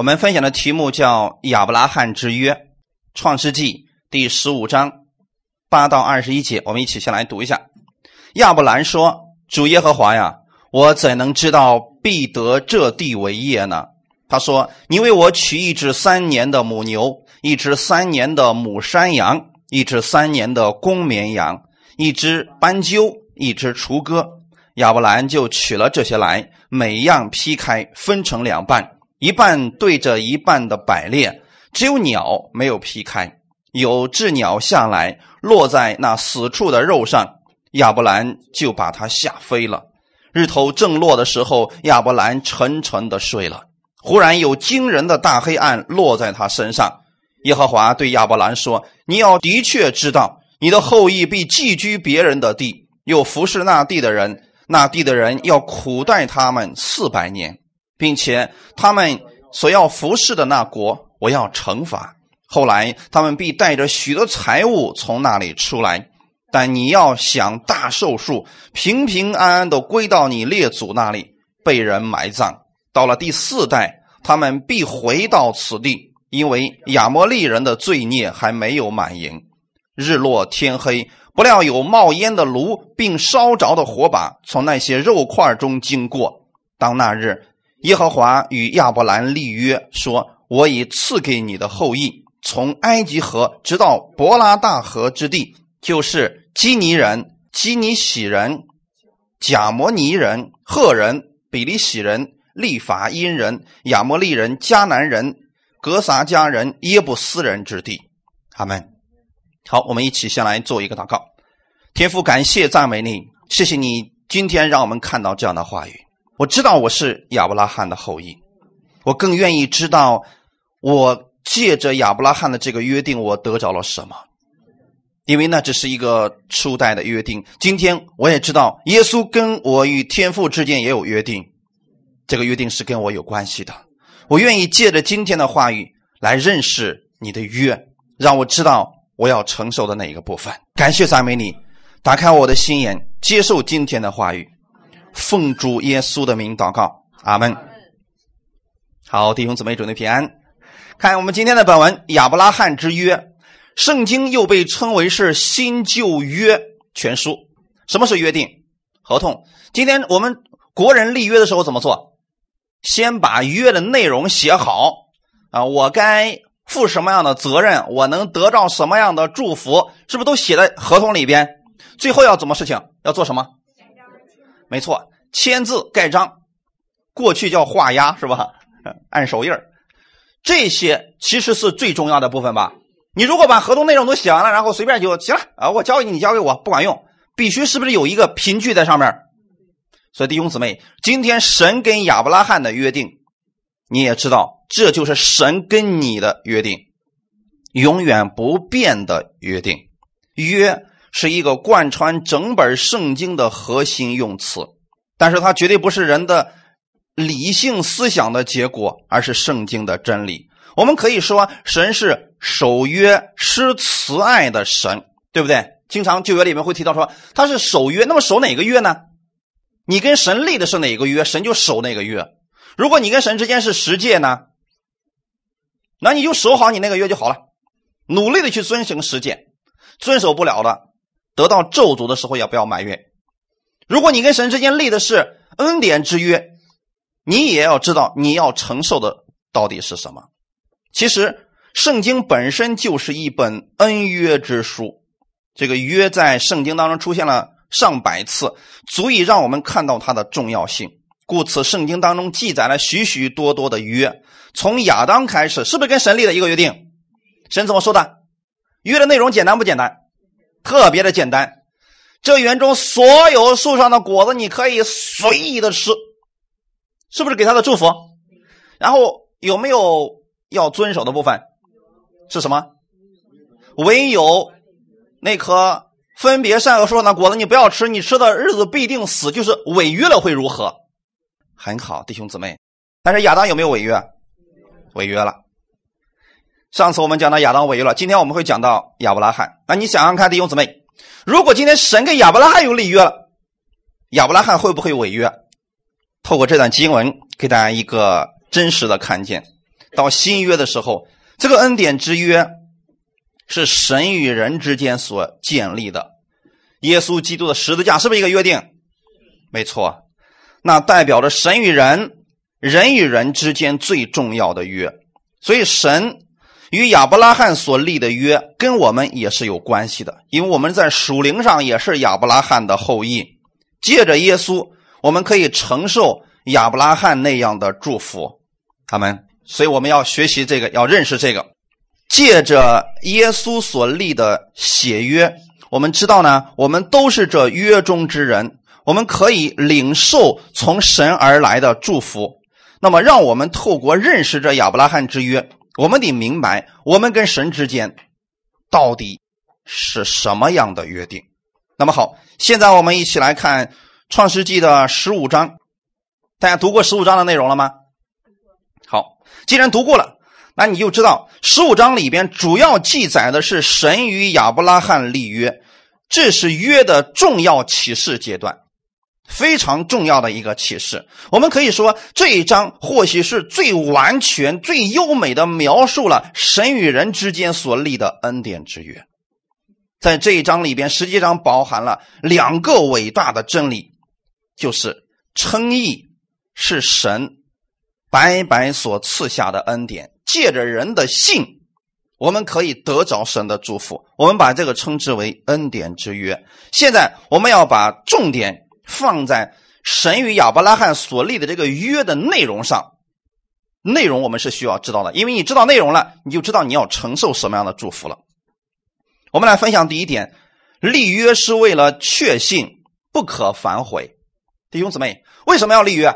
我们分享的题目叫《亚伯拉罕之约》，创世纪第十五章八到二十一节，我们一起先来读一下。亚伯兰说：“主耶和华呀，我怎能知道必得这地为业呢？”他说：“你为我取一只三年的母牛，一只三年的母山羊，一只三年的公绵羊，一只斑鸠，一只雏鸽。”亚伯兰就取了这些来，每样劈开，分成两半。一半对着一半的摆列，只有鸟没有劈开。有只鸟下来，落在那死处的肉上，亚伯兰就把它吓飞了。日头正落的时候，亚伯兰沉沉的睡了。忽然有惊人的大黑暗落在他身上。耶和华对亚伯兰说：“你要的确知道，你的后裔必寄居别人的地，又服侍那地的人，那地的人要苦待他们四百年。”并且他们所要服侍的那国，我要惩罚。后来他们必带着许多财物从那里出来，但你要想大寿数，平平安安的归到你列祖那里，被人埋葬。到了第四代，他们必回到此地，因为亚摩利人的罪孽还没有满盈。日落天黑，不料有冒烟的炉，并烧着的火把从那些肉块中经过。当那日。耶和华与亚伯兰立约说：“我已赐给你的后裔，从埃及河直到伯拉大河之地，就是基尼人、基尼喜人、贾摩尼人、赫人、比利喜人、利法因人、亚摩利人、迦南人、格撒迦人、耶布斯人之地。”阿门。好，我们一起先来做一个祷告。天父，感谢赞美你，谢谢你今天让我们看到这样的话语。我知道我是亚伯拉罕的后裔，我更愿意知道，我借着亚伯拉罕的这个约定，我得着了什么？因为那只是一个初代的约定。今天我也知道，耶稣跟我与天父之间也有约定，这个约定是跟我有关系的。我愿意借着今天的话语来认识你的约，让我知道我要承受的哪一个部分。感谢赞美你，打开我的心眼，接受今天的话语。奉主耶稣的名祷告，阿门。好，弟兄姊妹，准备平安。看我们今天的本文，亚伯拉罕之约，圣经又被称为是新旧约全书。什么是约定？合同。今天我们国人立约的时候怎么做？先把约的内容写好啊，我该负什么样的责任？我能得到什么样的祝福？是不是都写在合同里边？最后要怎么事情？要做什么？没错，签字盖章，过去叫画押是吧？按手印这些其实是最重要的部分吧。你如果把合同内容都写完了，然后随便就行了啊，我交给你，你交给我，不管用，必须是不是有一个凭据在上面？所以弟兄姊妹，今天神跟亚伯拉罕的约定，你也知道，这就是神跟你的约定，永远不变的约定，约。是一个贯穿整本圣经的核心用词，但是它绝对不是人的理性思想的结果，而是圣经的真理。我们可以说，神是守约施慈爱的神，对不对？经常旧约里面会提到说他是守约，那么守哪个约呢？你跟神立的是哪个约，神就守哪个约。如果你跟神之间是十诫呢，那你就守好你那个约就好了，努力的去遵行十诫，遵守不了的。得到咒诅的时候，也不要埋怨？如果你跟神之间立的是恩典之约，你也要知道你要承受的到底是什么。其实，圣经本身就是一本恩约之书。这个约在圣经当中出现了上百次，足以让我们看到它的重要性。故此，圣经当中记载了许许多多的约，从亚当开始，是不是跟神立的一个约定？神怎么说的？约的内容简单不简单？特别的简单，这园中所有树上的果子你可以随意的吃，是不是给他的祝福？然后有没有要遵守的部分？是什么？唯有那棵分别善恶树上的果子你不要吃，你吃的日子必定死，就是违约了会如何？很好，弟兄姊妹。但是亚当有没有违约？违约了。上次我们讲到亚当违约了，今天我们会讲到亚伯拉罕。那你想想看，弟兄姊妹，如果今天神跟亚伯拉罕有立约了，亚伯拉罕会不会违约？透过这段经文，给大家一个真实的看见。到新约的时候，这个恩典之约是神与人之间所建立的。耶稣基督的十字架是不是一个约定？没错，那代表着神与人、人与人之间最重要的约。所以，神与亚伯拉罕所立的约跟我们也是有关系的，因为我们在属灵上也是亚伯拉罕的后裔。借着耶稣，我们可以承受亚伯拉罕那样的祝福。他们，所以我们要学习这个，要认识这个。借着耶稣所立的血约，我们知道呢，我们都是这约中之人，我们可以领受从神而来的祝福。那么，让我们透过认识这亚伯拉罕之约，我们得明白我们跟神之间到底是什么样的约定。那么好，现在我们一起来看创世纪的十五章。大家读过十五章的内容了吗？好，既然读过了，那你就知道十五章里边主要记载的是神与亚伯拉罕立约，这是约的重要启示阶段，非常重要的一个启示。我们可以说这一章或许是最完全、最优美的描述了神与人之间所立的恩典之约。在这一章里边，实际上包含了两个伟大的真理，就是称义是神。白白所赐下的恩典，借着人的信，我们可以得着神的祝福。我们把这个称之为恩典之约。现在我们要把重点放在神与亚伯拉罕所立的这个约的内容上。内容我们是需要知道的，因为你知道内容了，你就知道你要承受什么样的祝福了。我们来分享第一点：立约是为了确信不可反悔。弟兄姊妹，为什么要立约？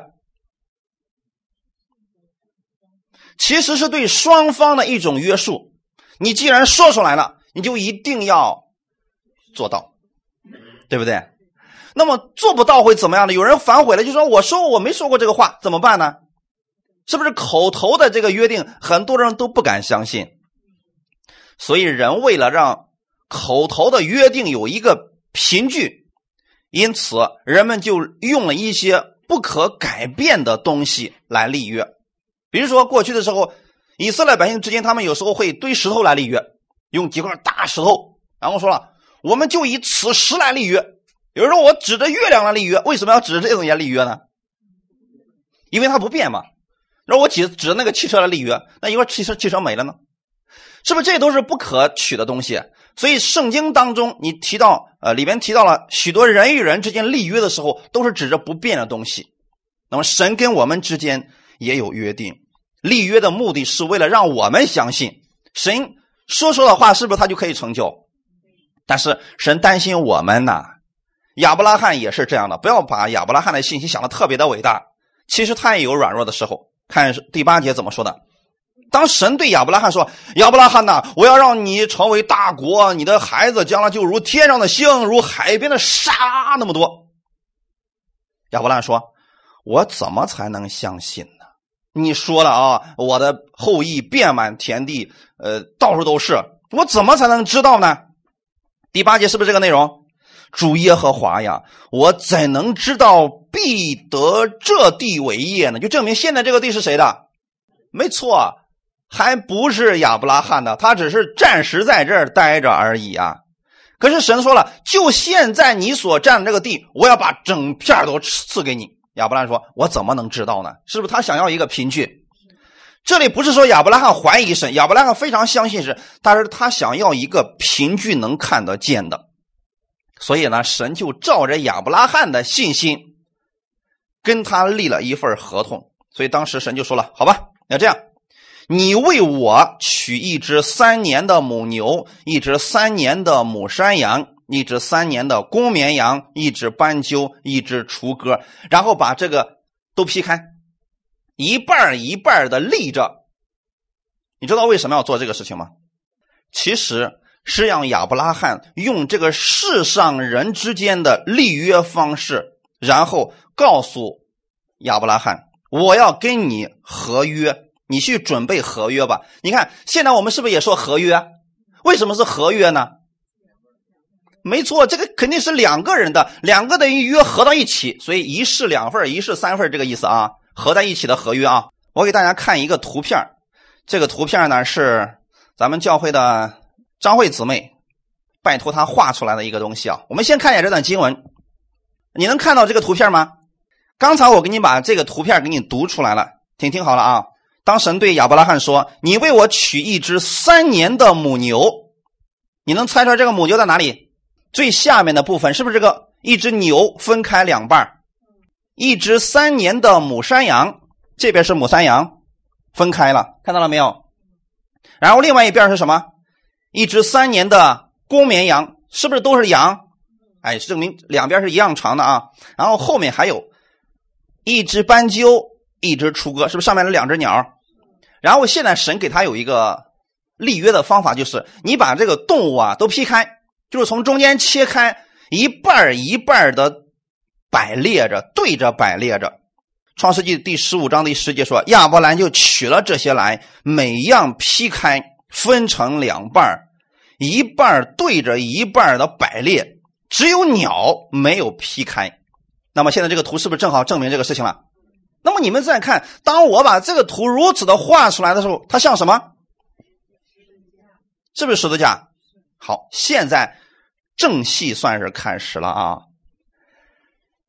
其实是对双方的一种约束。你既然说出来了，你就一定要做到，对不对？那么做不到会怎么样呢？有人反悔了，就说：“我说我没说过这个话，怎么办呢？”是不是口头的这个约定，很多人都不敢相信？所以人为了让口头的约定有一个凭据，因此人们就用了一些不可改变的东西来立约。比如说，过去的时候，以色列百姓之间，他们有时候会堆石头来立约，用几块大石头，然后说了，我们就以此石来立约。有人说，我指着月亮来立约，为什么要指着这种东西立约呢？因为它不变嘛。那我指指着那个汽车来立约，那一会儿汽车汽车没了呢？是不是这都是不可取的东西？所以圣经当中，你提到呃里边提到了许多人与人之间立约的时候，都是指着不变的东西。那么神跟我们之间也有约定。立约的目的是为了让我们相信神说说的话，是不是他就可以成就？但是神担心我们呐。亚伯拉罕也是这样的，不要把亚伯拉罕的信息想的特别的伟大，其实他也有软弱的时候。看第八节怎么说的：当神对亚伯拉罕说：“亚伯拉罕呐，我要让你成为大国，你的孩子将来就如天上的星，如海边的沙那么多。”亚伯拉罕说：“我怎么才能相信呢？”你说了啊，我的后裔遍满田地，呃，到处都是，我怎么才能知道呢？第八节是不是这个内容？主耶和华呀，我怎能知道必得这地为业呢？就证明现在这个地是谁的？没错，还不是亚伯拉罕的，他只是暂时在这儿待着而已啊。可是神说了，就现在你所占的这个地，我要把整片都赐给你。亚伯拉罕说：“我怎么能知道呢？是不是他想要一个凭据？这里不是说亚伯拉罕怀疑神，亚伯拉罕非常相信神，但是他想要一个凭据能看得见的。所以呢，神就照着亚伯拉罕的信心，跟他立了一份合同。所以当时神就说了：‘好吧，那这样，你为我取一只三年的母牛，一只三年的母山羊。’”一只三年的公绵羊，一只斑鸠，一只雏鸽，然后把这个都劈开，一半一半的立着。你知道为什么要做这个事情吗？其实是让亚伯拉罕用这个世上人之间的立约方式，然后告诉亚伯拉罕：“我要跟你合约，你去准备合约吧。”你看，现在我们是不是也说合约？为什么是合约呢？没错，这个肯定是两个人的，两个的约合到一起，所以一式两份一式三份这个意思啊，合在一起的合约啊。我给大家看一个图片这个图片呢是咱们教会的张慧姊妹拜托他画出来的一个东西啊。我们先看一下这段经文，你能看到这个图片吗？刚才我给你把这个图片给你读出来了，听听好了啊。当神对亚伯拉罕说：“你为我取一只三年的母牛。”你能猜出来这个母牛在哪里？最下面的部分是不是这个一只牛分开两半一只三年的母山羊，这边是母山羊，分开了，看到了没有？然后另外一边是什么？一只三年的公绵羊，是不是都是羊？哎，证明两边是一样长的啊。然后后面还有一只斑鸠，一只雏鸽，是不是上面的两只鸟？然后现在神给他有一个立约的方法，就是你把这个动物啊都劈开，就是从中间切开一半一半的摆列着，对着摆列着。创世纪第十五章第十节说，亚伯兰就取了这些来，每样劈开，分成两半一半对着一半的摆列，只有鸟没有劈开。那么现在这个图是不是正好证明这个事情了？那么你们再看，当我把这个图如此的画出来的时候，它像什么？是不是十字架？好，现在正戏算是开始了啊！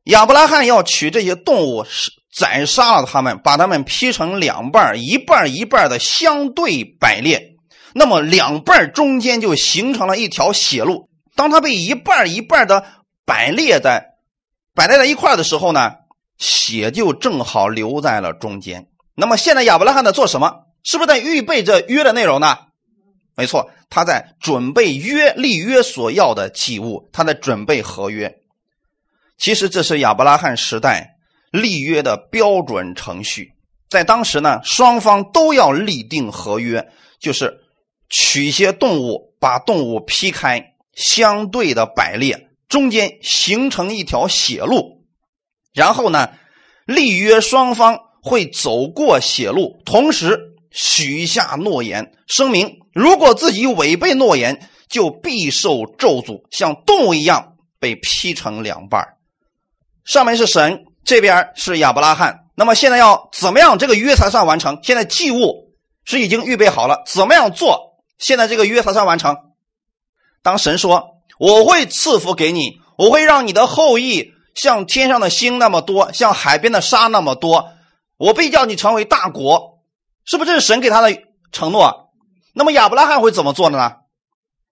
亚伯拉罕要取这些动物，是宰杀了他们，把他们劈成两半，一半一半的相对摆列，那么两半中间就形成了一条血路。当它被一半一半的摆列在摆列在一块的时候呢？血就正好留在了中间。那么现在亚伯拉罕在做什么？是不是在预备着约的内容呢？没错，他在准备约立约所要的祭物，他在准备合约。其实这是亚伯拉罕时代立约的标准程序。在当时呢，双方都要立定合约，就是取一些动物，把动物劈开，相对的摆列，中间形成一条血路。然后呢，立约双方会走过血路，同时许下诺言，声明如果自己违背诺言，就必受咒诅，像动物一样被劈成两半上面是神，这边是亚伯拉罕。那么现在要怎么样，这个约才算完成？现在祭物是已经预备好了，怎么样做？现在这个约才算完成？当神说：“我会赐福给你，我会让你的后裔。”像天上的星那么多，像海边的沙那么多，我必叫你成为大国，是不是这是神给他的承诺？那么亚伯拉罕会怎么做的呢？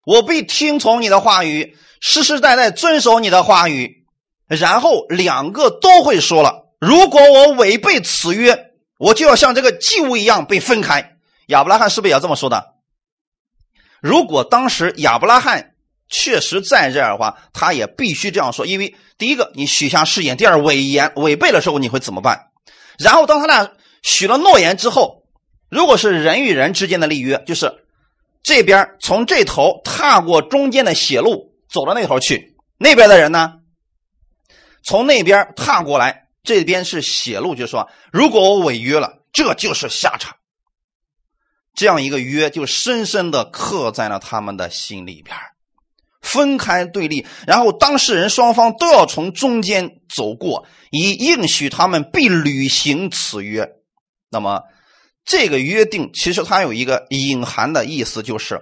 我必听从你的话语，世世代代遵守你的话语。然后两个都会说了：如果我违背此约，我就要像这个祭物一样被分开。亚伯拉罕是不是也要这么说的？如果当时亚伯拉罕。确实在这样的话，他也必须这样说，因为第一个你许下誓言，第二违言违背的时候你会怎么办？然后当他俩许了诺言之后，如果是人与人之间的立约，就是这边从这头踏过中间的血路走到那头去，那边的人呢，从那边踏过来，这边是血路，就说如果我违约了，这就是下场。这样一个约就深深的刻在了他们的心里边。分开对立，然后当事人双方都要从中间走过，以应许他们必履行此约。那么，这个约定其实它有一个隐含的意思，就是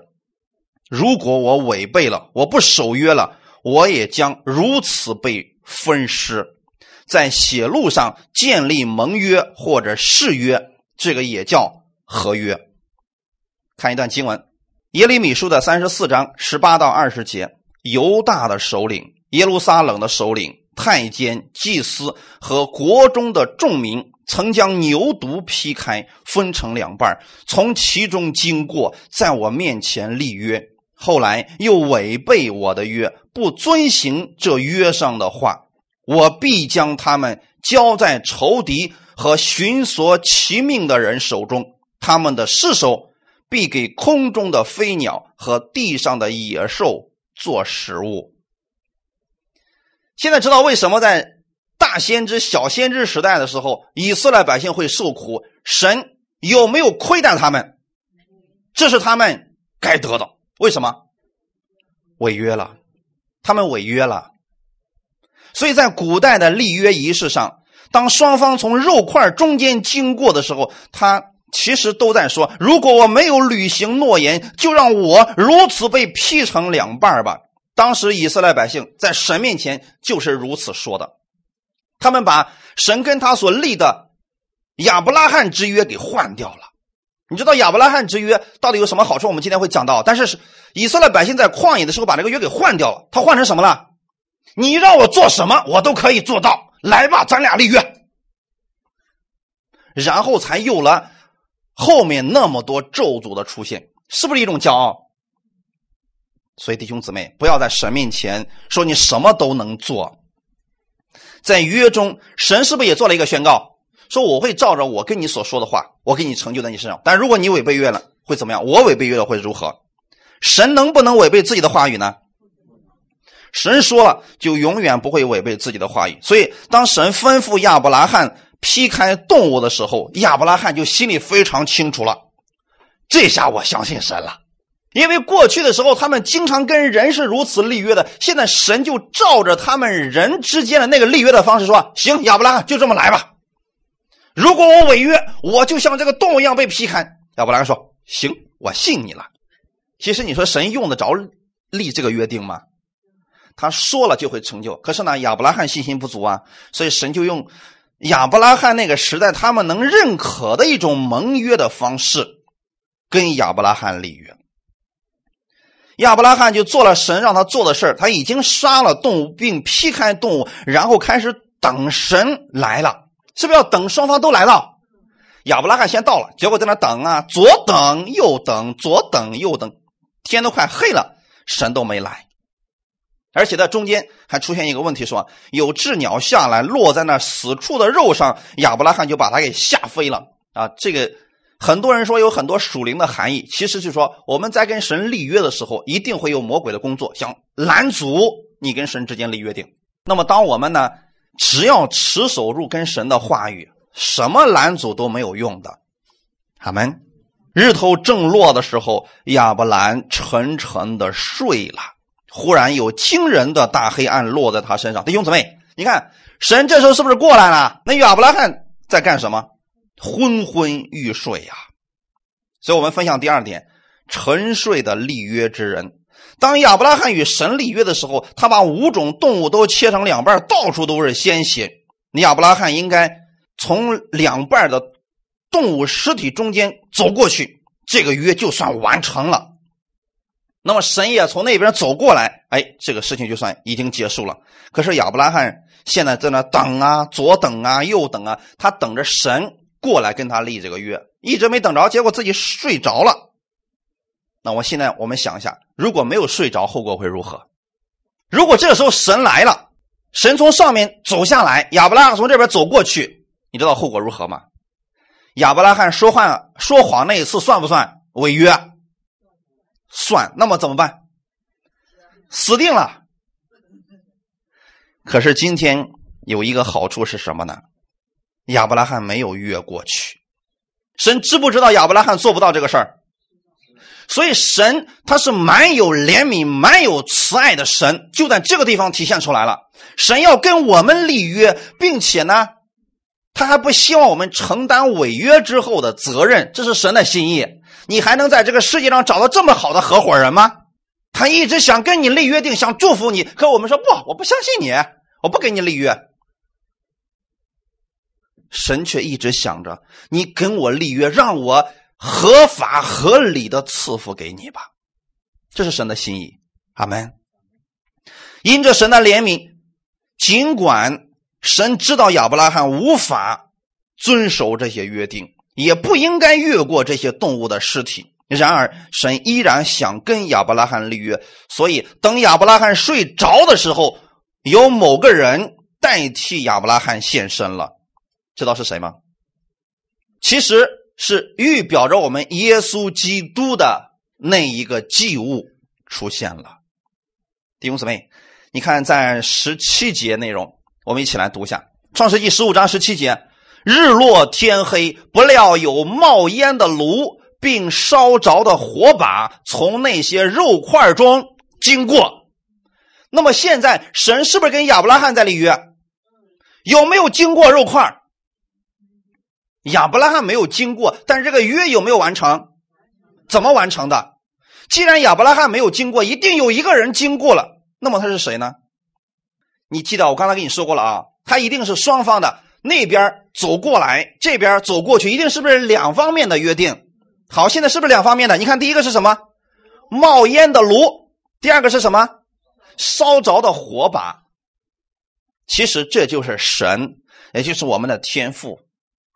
如果我违背了，我不守约了，我也将如此被分尸。在血路上建立盟约或者誓约，这个也叫合约。看一段经文。耶利米书的三十四章十八到二十节，犹大的首领、耶路撒冷的首领、太监、祭司和国中的众民，曾将牛犊劈开，分成两半，从其中经过，在我面前立约。后来又违背我的约，不遵行这约上的话，我必将他们交在仇敌和寻索其命的人手中，他们的尸首。必给空中的飞鸟和地上的野兽做食物。现在知道为什么在大先知、小先知时代的时候，以色列百姓会受苦？神有没有亏待他们？这是他们该得的。为什么？违约了，他们违约了。所以在古代的立约仪式上，当双方从肉块中间经过的时候，他。其实都在说：如果我没有履行诺言，就让我如此被劈成两半吧。当时以色列百姓在神面前就是如此说的，他们把神跟他所立的亚伯拉罕之约给换掉了。你知道亚伯拉罕之约到底有什么好处？我们今天会讲到。但是以色列百姓在旷野的时候把这个约给换掉了，他换成什么了？你让我做什么，我都可以做到。来吧，咱俩立约。然后才有了后面那么多咒诅的出现，是不是一种骄傲？所以弟兄姊妹，不要在神面前说你什么都能做。在约中，神是不是也做了一个宣告，说我会照着我跟你所说的话，我给你成就在你身上。但如果你违背约了，会怎么样？我违背约了会如何？神能不能违背自己的话语呢？神说了，就永远不会违背自己的话语。所以，当神吩咐亚伯拉罕劈开动物的时候，亚伯拉罕就心里非常清楚了。这下我相信神了，因为过去的时候他们经常跟人是如此立约的。现在神就照着他们人之间的那个立约的方式说：“行，亚伯拉罕就这么来吧。如果我违约，我就像这个动物一样被劈开。”亚伯拉罕说：“行，我信你了。”其实你说神用得着立这个约定吗？他说了就会成就，可是呢，亚伯拉罕信心不足啊，所以神就用亚伯拉罕那个时代他们能认可的一种盟约的方式，跟亚伯拉罕立约。亚伯拉罕就做了神让他做的事他已经杀了动物并劈开动物，然后开始等神来了，是不是要等双方都来到？亚伯拉罕先到了，结果在那等啊，左等右等，左等右等，天都快黑了，神都没来。而且在中间还出现一个问题，说有鸷鸟下来落在那死处的肉上，亚伯拉罕就把它给吓飞了啊！这个很多人说有很多属灵的含义，其实就是说我们在跟神立约的时候，一定会有魔鬼的工作，想拦阻你跟神之间立约定。那么当我们呢，只要持守住跟神的话语，什么拦阻都没有用的。阿门。日头正落的时候，亚伯兰沉沉的睡了。忽然有惊人的大黑暗落在他身上，弟兄姊妹，你看神这时候是不是过来了？那亚伯拉罕在干什么？昏昏欲睡呀。所以我们分享第二点：沉睡的立约之人。当亚伯拉罕与神立约的时候，他把五种动物都切成两半，到处都是鲜血。亚伯拉罕应该从两半的动物尸体中间走过去，这个约就算完成了。那么神也从那边走过来，哎，这个事情就算已经结束了。可是亚伯拉罕现在在那等啊，左等啊，右等啊，他等着神过来跟他立这个约，一直没等着，结果自己睡着了。那我现在我们想一下，如果没有睡着，后果会如何？如果这个时候神来了，神从上面走下来，亚伯拉罕从这边走过去，你知道后果如何吗？亚伯拉罕说话说谎那一次算不算违约？算，那么怎么办？死定了。可是今天有一个好处是什么呢？亚伯拉罕没有越过去。神知不知道亚伯拉罕做不到这个事儿？所以神他是蛮有怜悯、蛮有慈爱的神，就在这个地方体现出来了。神要跟我们立约，并且呢，他还不希望我们承担违约之后的责任，这是神的心意。你还能在这个世界上找到这么好的合伙人吗？他一直想跟你立约定，想祝福你，可我们说不，我不相信你，我不跟你立约。神却一直想着你跟我立约，让我合法合理的赐福给你吧，这是神的心意。阿门。因着神的怜悯，尽管神知道亚伯拉罕无法遵守这些约定。也不应该越过这些动物的尸体。然而，神依然想跟亚伯拉罕立约，所以等亚伯拉罕睡着的时候，有某个人代替亚伯拉罕现身了。知道是谁吗？其实是预表着我们耶稣基督的那一个祭物出现了。弟兄姊妹，你看在十七节内容，我们一起来读一下《创世纪十五章十七节。日落天黑，不料有冒烟的炉，并烧着的火把从那些肉块中经过。那么现在，神是不是跟亚伯拉罕在立约？有没有经过肉块？亚伯拉罕没有经过，但是这个约有没有完成？怎么完成的？既然亚伯拉罕没有经过，一定有一个人经过了。那么他是谁呢？你记得我刚才跟你说过了啊，他一定是双方的，那边走过来，这边走过去，一定是不是两方面的约定？好，现在是不是两方面的？你看第一个是什么？冒烟的炉。第二个是什么？烧着的火把。其实这就是神，也就是我们的天赋。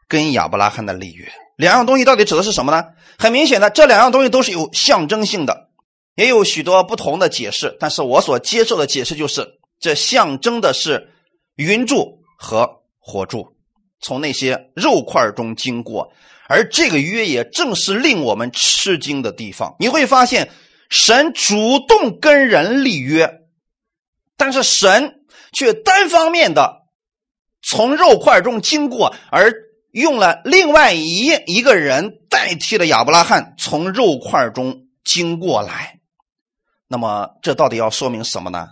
跟亚伯拉罕的立约，两样东西到底指的是什么呢？很明显的，这两样东西都是有象征性的，也有许多不同的解释。但是我所接受的解释就是，这象征的是云柱和火柱从那些肉块中经过，而这个约也正是令我们吃惊的地方。你会发现，神主动跟人立约，但是神却单方面的从肉块中经过，而。用了另外一一个人代替了亚伯拉罕从肉块中经过来，那么这到底要说明什么呢？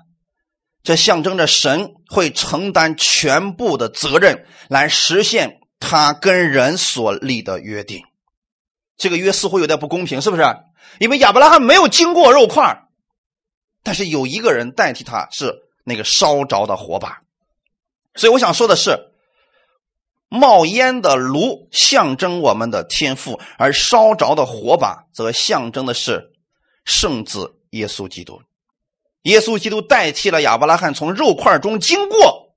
这象征着神会承担全部的责任，来实现他跟人所立的约定。这个约似乎有点不公平，是不是？因为亚伯拉罕没有经过肉块，但是有一个人代替他，是那个烧着的火把。所以我想说的是。冒烟的炉象征我们的天赋，而烧着的火把则象征的是圣子耶稣基督。耶稣基督代替了亚伯拉罕从肉块中经过，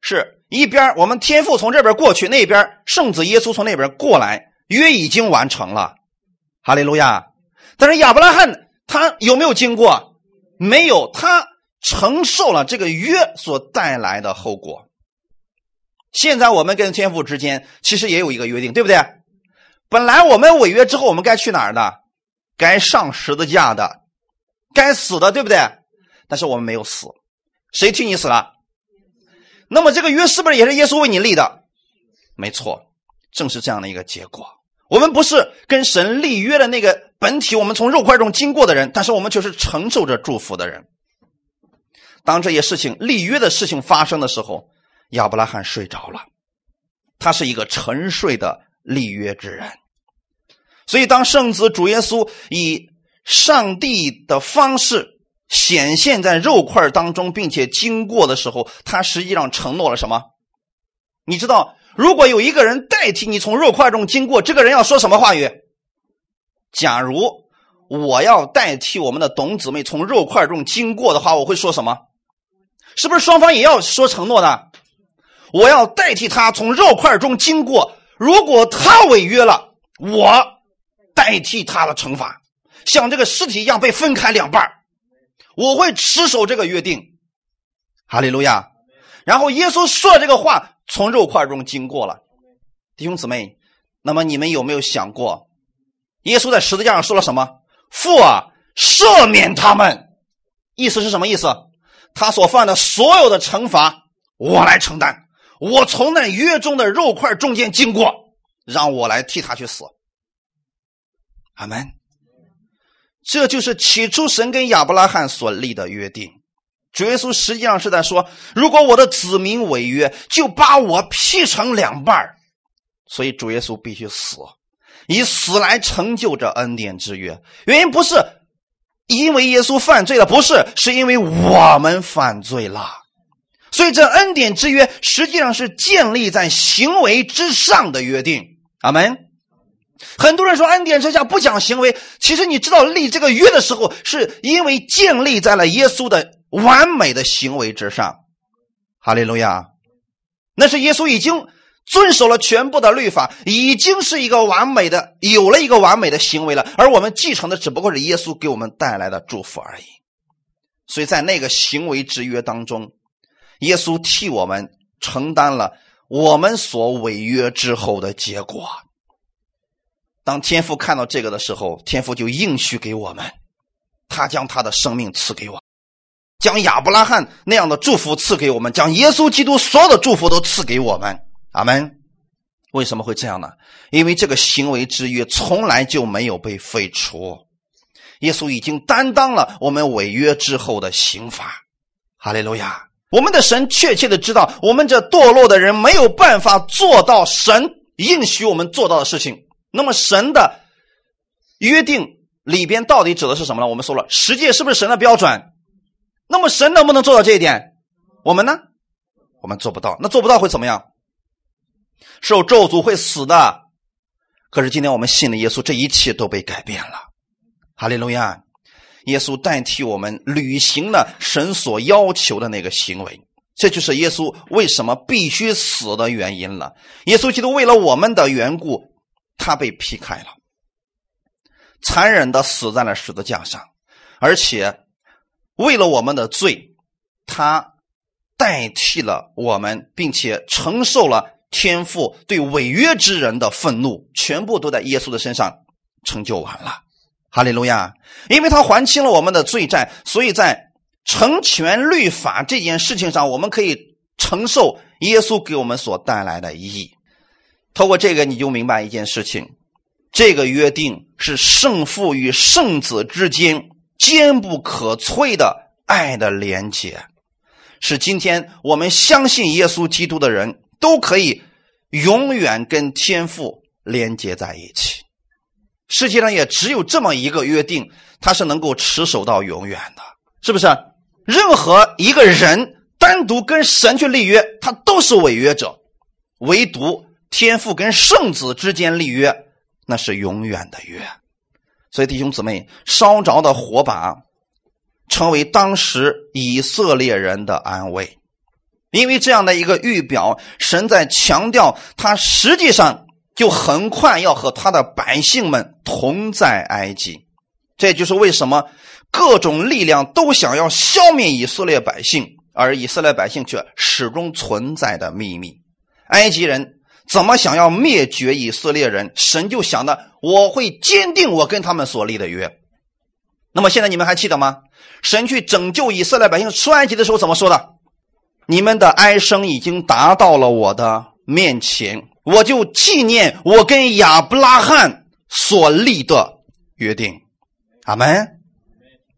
是一边我们天父从这边过去，那边圣子耶稣从那边过来，约已经完成了，哈利路亚。但是亚伯拉罕他有没有经过？没有，他承受了这个约所带来的后果。现在我们跟天父之间其实也有一个约定，对不对？本来我们违约之后，我们该去哪儿的？该上十字架的，该死的，对不对？但是我们没有死，谁替你死了？那么这个约是不是也是耶稣为你立的？没错，正是这样的一个结果。我们不是跟神立约的那个本体，我们从肉块中经过的人，但是我们却是承受着祝福的人。当这些事情立约的事情发生的时候。亚伯拉罕睡着了，他是一个沉睡的立约之人。所以，当圣子主耶稣以上帝的方式显现在肉块当中，并且经过的时候，他实际上承诺了什么？你知道，如果有一个人代替你从肉块中经过，这个人要说什么话语？假如我要代替我们的董姊妹从肉块中经过的话，我会说什么？是不是双方也要说承诺的？我要代替他从肉块中经过。如果他违约了，我代替他的惩罚，像这个尸体一样被分开两半我会持守这个约定。哈利路亚。然后耶稣说这个话，从肉块中经过了。弟兄姊妹，那么你们有没有想过，耶稣在十字架上说了什么？父啊，赦免他们。意思是什么意思？他所犯的所有的惩罚，我来承担。我从那约中的肉块中间经过，让我来替他去死。阿门。这就是起初神跟亚伯拉罕所立的约定。主耶稣实际上是在说：如果我的子民违约，就把我劈成两半所以主耶稣必须死，以死来成就这恩典之约。原因不是因为耶稣犯罪了，不是，是因为我们犯罪了。所以，这恩典之约实际上是建立在行为之上的约定。阿门。很多人说恩典之下不讲行为，其实你知道立这个约的时候，是因为建立在了耶稣的完美的行为之上。哈利路亚。那是耶稣已经遵守了全部的律法，已经是一个完美的，有了一个完美的行为了。而我们继承的只不过是耶稣给我们带来的祝福而已。所以在那个行为之约当中。耶稣替我们承担了我们所违约之后的结果。当天父看到这个的时候，天父就应许给我们，他将他的生命赐给我，将亚伯拉罕那样的祝福赐给我们，将耶稣基督所有的祝福都赐给我们。阿门。为什么会这样呢？因为这个行为之约从来就没有被废除，耶稣已经担当了我们违约之后的刑罚。哈利路亚。我们的神确切的知道，我们这堕落的人没有办法做到神应许我们做到的事情。那么神的约定里边到底指的是什么呢？我们说了，十诫是不是神的标准？那么神能不能做到这一点？我们呢？我们做不到。那做不到会怎么样？受咒诅会死的。可是今天我们信了耶稣，这一切都被改变了。哈利路亚！耶稣代替我们履行了神所要求的那个行为，这就是耶稣为什么必须死的原因了。耶稣基督为了我们的缘故，他被劈开了，残忍的死在了十字架上，而且为了我们的罪，他代替了我们，并且承受了天父对违约之人的愤怒，全部都在耶稣的身上成就完了。哈利路亚！因为他还清了我们的罪债，所以在成全律法这件事情上，我们可以承受耶稣给我们所带来的意义。透过这个，你就明白一件事情：这个约定是圣父与圣子之间坚不可摧的爱的连结，是今天我们相信耶稣基督的人都可以永远跟天父连接在一起。世界上也只有这么一个约定，它是能够持守到永远的，是不是？任何一个人单独跟神去立约，他都是违约者；唯独天父跟圣子之间立约，那是永远的约。所以弟兄姊妹，烧着的火把成为当时以色列人的安慰，因为这样的一个预表，神在强调他实际上。就很快要和他的百姓们同在埃及，这就是为什么各种力量都想要消灭以色列百姓，而以色列百姓却始终存在的秘密。埃及人怎么想要灭绝以色列人，神就想的我会坚定我跟他们所立的约。那么现在你们还记得吗？神去拯救以色列百姓出埃及的时候怎么说的？你们的哀声已经达到了我的面前。我就纪念我跟亚伯拉罕所立的约定，阿门。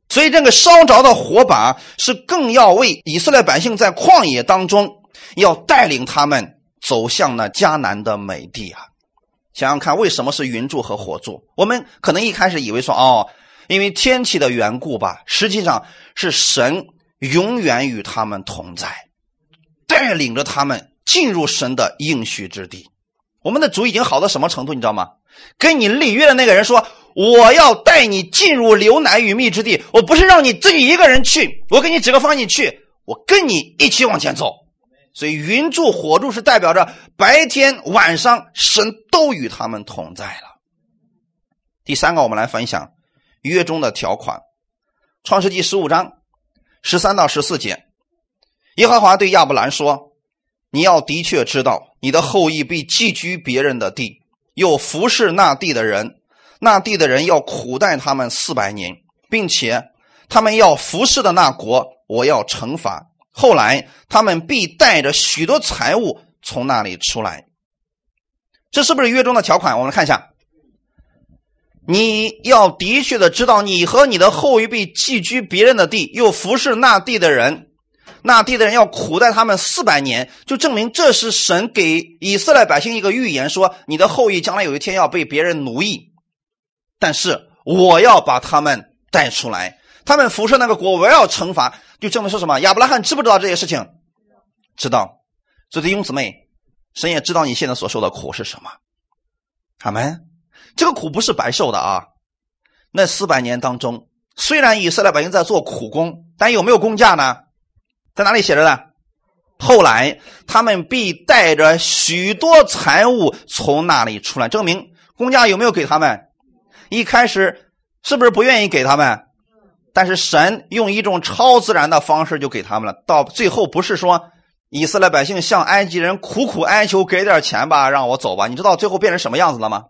所以这个烧着的火把是更要为以色列百姓在旷野当中要带领他们走向那迦南的美地啊！想想看，为什么是云柱和火柱？我们可能一开始以为说哦，因为天气的缘故吧，实际上是神永远与他们同在，带领着他们进入神的应许之地。我们的主已经好到什么程度，你知道吗？跟你立约的那个人说：“我要带你进入流奶与蜜之地，我不是让你自己一个人去，我给你指个方向去，我跟你一起往前走。”所以云柱火柱是代表着白天晚上神都与他们同在了。第三个，我们来分享约中的条款，《创世纪十五章十三到十四节，耶和华对亚伯兰说。你要的确知道，你的后裔必寄居别人的地，又服侍那地的人，那地的人要苦待他们四百年，并且他们要服侍的那国，我要惩罚。后来他们必带着许多财物从那里出来。这是不是约中的条款？我们看一下。你要的确的知道，你和你的后裔必寄居别人的地，又服侍那地的人。那地的人要苦待他们四百年，就证明这是神给以色列百姓一个预言，说你的后裔将来有一天要被别人奴役，但是我要把他们带出来，他们辐射那个国，我要惩罚，就证明说什么？亚伯拉罕知不知道这些事情？知道。所以弟兄姊妹，神也知道你现在所受的苦是什么。阿门。这个苦不是白受的啊。那四百年当中，虽然以色列百姓在做苦工，但有没有工价呢？在哪里写着呢？后来他们必带着许多财物从那里出来，证明公家有没有给他们？一开始是不是不愿意给他们？但是神用一种超自然的方式就给他们了。到最后不是说以色列百姓向埃及人苦苦哀求，给点钱吧，让我走吧。你知道最后变成什么样子了吗？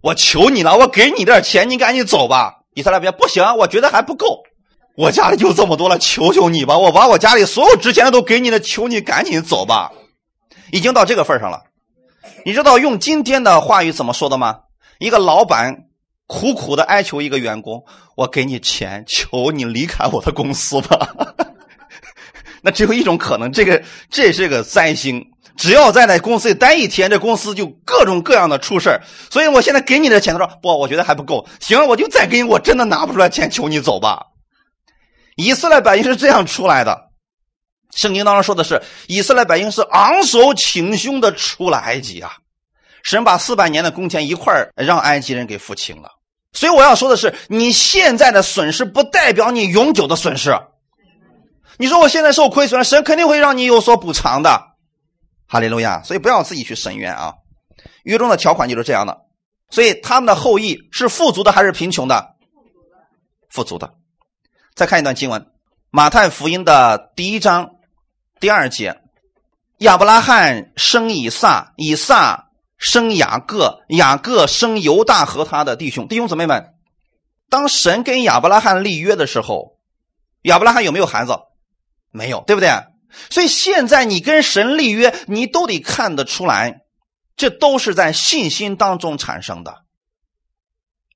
我求你了，我给你点钱，你赶紧走吧。以色列百姓不行，我觉得还不够。我家里就这么多了，求求你吧！我把我家里所有值钱的都给你了，求你赶紧走吧！已经到这个份上了。你知道用今天的话语怎么说的吗？一个老板苦苦的哀求一个员工：“我给你钱，求你离开我的公司吧。”那只有一种可能，这个这是个灾星。只要在那公司里待一天，这公司就各种各样的出事所以我现在给你的钱，他说不，我觉得还不够。行，我就再给你，我真的拿不出来钱，求你走吧。以色列百姓是这样出来的。圣经当中说的是，以色列百姓是昂首挺胸的出了埃及啊。神把四百年的工钱一块让埃及人给付清了。所以我要说的是，你现在的损失不代表你永久的损失。你说我现在受亏损了，神肯定会让你有所补偿的。哈利路亚！所以不要自己去申冤啊。约中的条款就是这样的。所以他们的后裔是富足的还是贫穷的？富足的。再看一段经文，《马太福音》的第一章第二节：亚伯拉罕生以撒，以撒生雅各，雅各生犹大和他的弟兄。弟兄姊妹们，当神跟亚伯拉罕立约的时候，亚伯拉罕有没有孩子？没有，对不对？所以现在你跟神立约，你都得看得出来，这都是在信心当中产生的。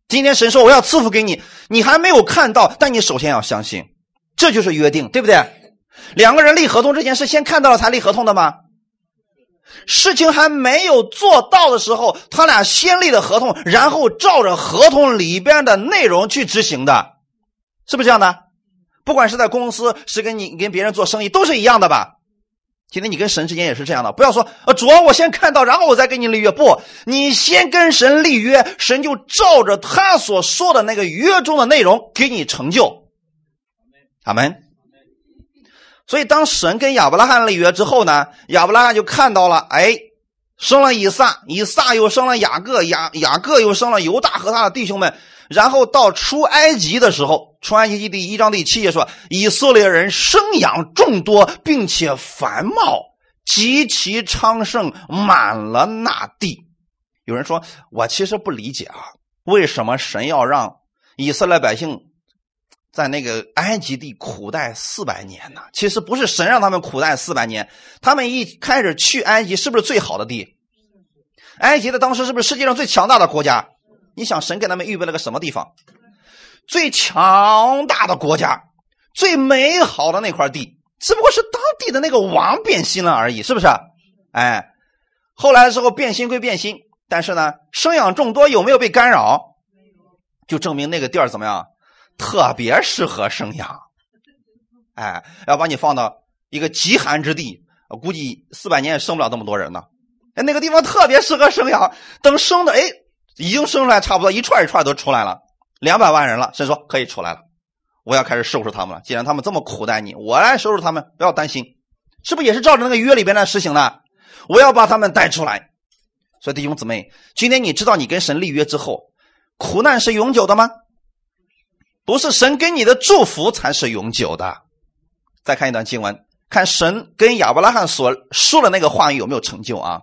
今天神说我要赐福给你，你还没有看到，但你首先要相信，这就是约定，对不对？两个人立合同之前是先看到了才立合同的吗？事情还没有做到的时候，他俩先立的合同，然后照着合同里边的内容去执行的，是不是这样的？不管是在公司，是跟你跟别人做生意，都是一样的吧？今天你跟神之间也是这样的，不要说呃，主要，我先看到，然后我再跟你立约。不，你先跟神立约，神就照着他所说的那个约中的内容给你成就。阿门。所以，当神跟亚伯拉罕立约之后呢，亚伯拉罕就看到了，哎，生了以撒，以撒又生了雅各，雅雅各又生了犹大和他的弟兄们。然后到出埃及的时候，出埃及记第一章第七节说：“以色列人生养众多，并且繁茂，极其昌盛，满了那地。”有人说：“我其实不理解啊，为什么神要让以色列百姓在那个埃及地苦待四百年呢？其实不是神让他们苦待四百年，他们一开始去埃及是不是最好的地？埃及的当时是不是世界上最强大的国家？”你想神给他们预备了个什么地方？最强大的国家，最美好的那块地，只不过是当地的那个王变心了而已，是不是？哎，后来的时候变心归变心，但是呢，生养众多有没有被干扰？就证明那个地儿怎么样？特别适合生养。哎，要把你放到一个极寒之地，估计四百年也生不了那么多人呢。哎，那个地方特别适合生养，等生的哎。已经生出来差不多一串一串都出来了，两百万人了。神说可以出来了，我要开始收拾他们了。既然他们这么苦待你，我来收拾他们，不要担心，是不是也是照着那个约里边的实行的？我要把他们带出来。所以弟兄姊妹，今天你知道你跟神立约之后，苦难是永久的吗？不是，神给你的祝福才是永久的。再看一段经文，看神跟亚伯拉罕所说的那个话语有没有成就啊？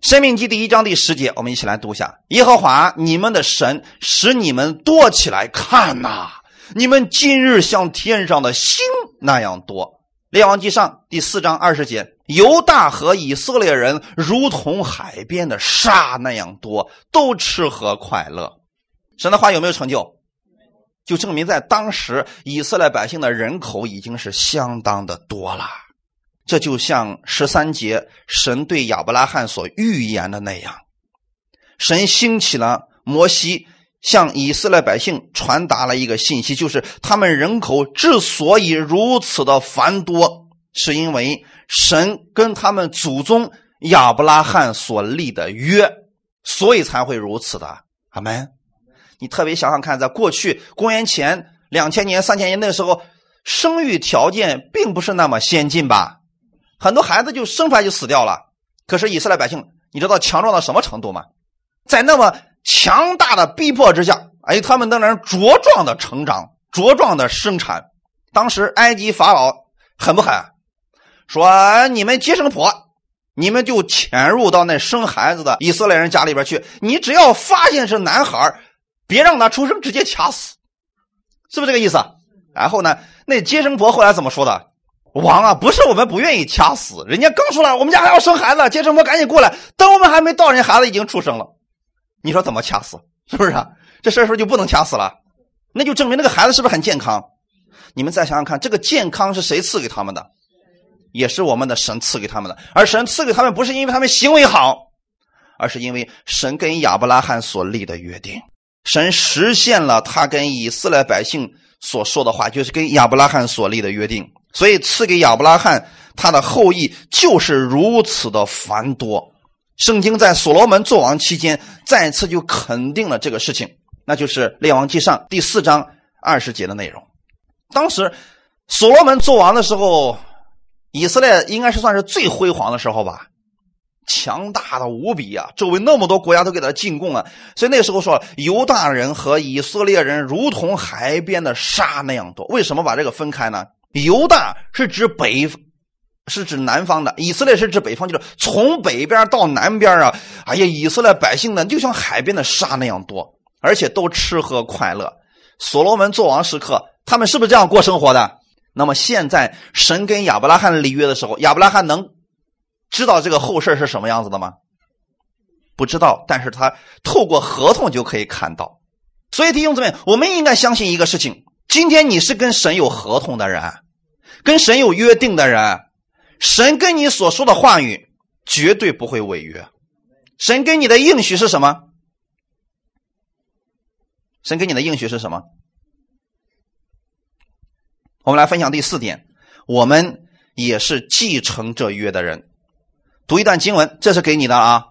生命记第一章第十节，我们一起来读一下：耶和华你们的神使你们多起来，看呐，你们今日像天上的星那样多。列王记上第四章二十节，犹大和以色列人如同海边的沙那样多，都吃喝快乐。神的话有没有成就？就证明在当时以色列百姓的人口已经是相当的多了。这就像十三节神对亚伯拉罕所预言的那样，神兴起了摩西，向以色列百姓传达了一个信息，就是他们人口之所以如此的繁多，是因为神跟他们祖宗亚伯拉罕所立的约，所以才会如此的。阿门。你特别想想看，在过去公元前两千年、三千年那时候，生育条件并不是那么先进吧？很多孩子就生出来就死掉了，可是以色列百姓，你知道强壮到什么程度吗？在那么强大的逼迫之下，哎，他们当然茁壮的成长，茁壮的生产。当时埃及法老狠不狠？说你们接生婆，你们就潜入到那生孩子的以色列人家里边去，你只要发现是男孩，别让他出生，直接掐死，是不是这个意思？然后呢，那接生婆后来怎么说的？王啊，不是我们不愿意掐死，人家刚出来，我们家还要生孩子，接生婆赶紧过来。等我们还没到，人家孩子已经出生了，你说怎么掐死？是不是？啊这事儿是不是就不能掐死了？那就证明那个孩子是不是很健康？你们再想想看，这个健康是谁赐给他们的？也是我们的神赐给他们的。而神赐给他们，不是因为他们行为好，而是因为神跟亚伯拉罕所立的约定。神实现了他跟以色列百姓所说的话，就是跟亚伯拉罕所立的约定。所以赐给亚伯拉罕他的后裔就是如此的繁多。圣经在所罗门作王期间再次就肯定了这个事情，那就是《列王记上》第四章二十节的内容。当时所罗门作王的时候，以色列应该是算是最辉煌的时候吧，强大的无比啊！周围那么多国家都给他进贡啊，所以那时候说犹大人和以色列人如同海边的沙那样多。为什么把这个分开呢？犹大是指北。是指南方的，以色列是指北方，就是从北边到南边啊！哎呀，以色列百姓呢，就像海边的沙那样多，而且都吃喝快乐。所罗门作王时刻，他们是不是这样过生活的？那么现在神跟亚伯拉罕立约的时候，亚伯拉罕能知道这个后事是什么样子的吗？不知道，但是他透过合同就可以看到。所以弟兄姊妹，我们应该相信一个事情：今天你是跟神有合同的人，跟神有约定的人。神跟你所说的话语绝对不会违约。神给你的应许是什么？神给你的应许是什么？我们来分享第四点，我们也是继承这约的人。读一段经文，这是给你的啊，《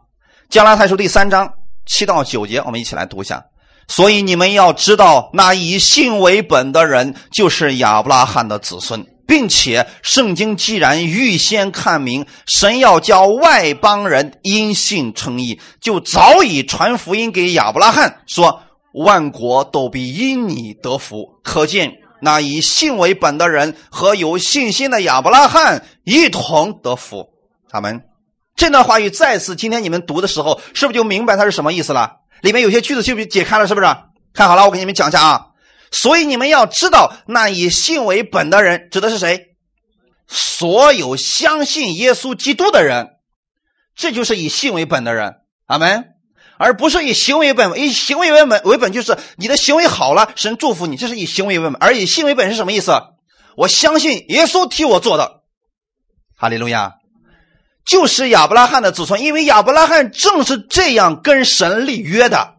加拉太书》第三章七到九节，我们一起来读一下。所以你们要知道，那以信为本的人，就是亚伯拉罕的子孙。并且，圣经既然预先看明，神要叫外邦人因信称义，就早已传福音给亚伯拉罕，说万国都必因你得福。可见那以信为本的人和有信心的亚伯拉罕一同得福。他们这段话语再次，今天你们读的时候，是不是就明白它是什么意思了？里面有些句子是不是解开了？是不是？看好了，我给你们讲一下啊。所以你们要知道，那以信为本的人指的是谁？所有相信耶稣基督的人，这就是以信为本的人。阿门。而不是以行为为本，以行为为本为本就是你的行为好了，神祝福你，这是以行为为本。而以信为本是什么意思？我相信耶稣替我做的。哈利路亚，就是亚伯拉罕的子孙，因为亚伯拉罕正是这样跟神立约的。